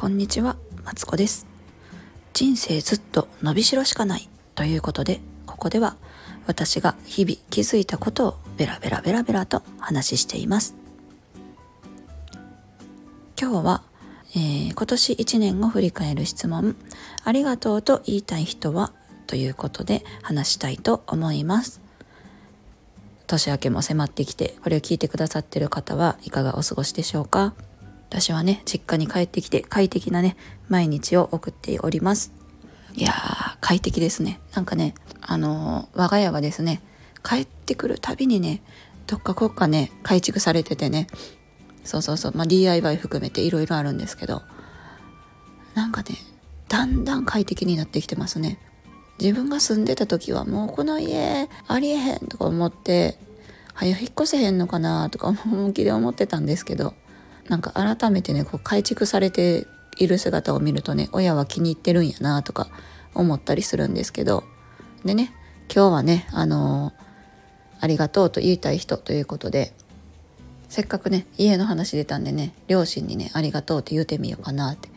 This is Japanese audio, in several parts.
こんにちは、マツコです。人生ずっと伸びしろしかないということで、ここでは私が日々気づいたことをベラベラベラベラと話しています。今日は、えー今年1年を振り返る質問、ありがとうと言いたい人はということで話したいと思います。年明けも迫ってきて、これを聞いてくださってる方はいかがお過ごしでしょうか？私はね、実家に帰ってきて快適なね、毎日を送っております。いやー、快適ですね。なんかね、あのー我が家はですね、帰ってくるたびにね、どっかこっかね、改築されててね、そうそうそう、まあ、DIY 含めていろいろあるんですけど、なんかね、だんだん快適になってきてますね。自分が住んでた時はもうこの家ありえへんとか思って、はよ引っ越せへんのかなとか本気で思ってたんですけど、なんか改めてね、こう改築されている姿を見るとね、親は気に入ってるんやなとか思ったりするんですけど、でね、今日はね、あのーありがとうと言いたい人ということで、せっかくね、家の話出たんでね、両親にね、ありがとうって言うてみようかなって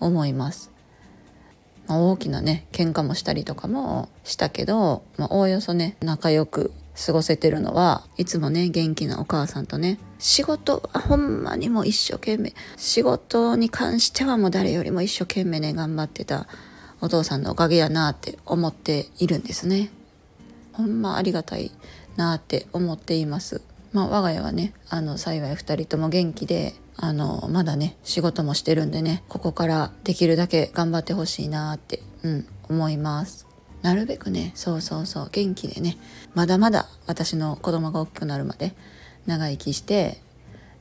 思います。まあ、大きなね、喧嘩もしたりとかもしたけど、まあ、おおよそね、仲良く過ごせてるのは、いつもね、元気なお母さんとね、仕事はほんまにもう一生懸命、仕事に関してはもう誰よりも一生懸命ね、頑張ってたお父さんのおかげやなって思っているんですね。ほんまありがたいなって思っています。まあ我が家はね、あの幸い二人とも元気で、あのまだね、仕事もしてるんでね、ここからできるだけ頑張ってほしいなって、うん、思います。なるべくね、そうそうそう、元気でね、まだまだ私の子供が大きくなるまで長生きして、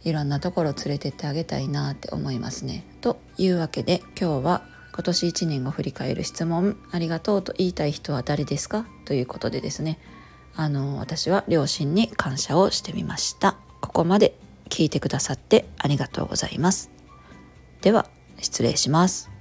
いろんなところ連れてってあげたいなって思いますね。というわけで今日は今年1年を振り返る質問ありがとうと言いたい人は誰ですか？ということでですねあの私は両親に感謝をしてみました。ここまで聞いてくださってありがとうございます。では失礼します。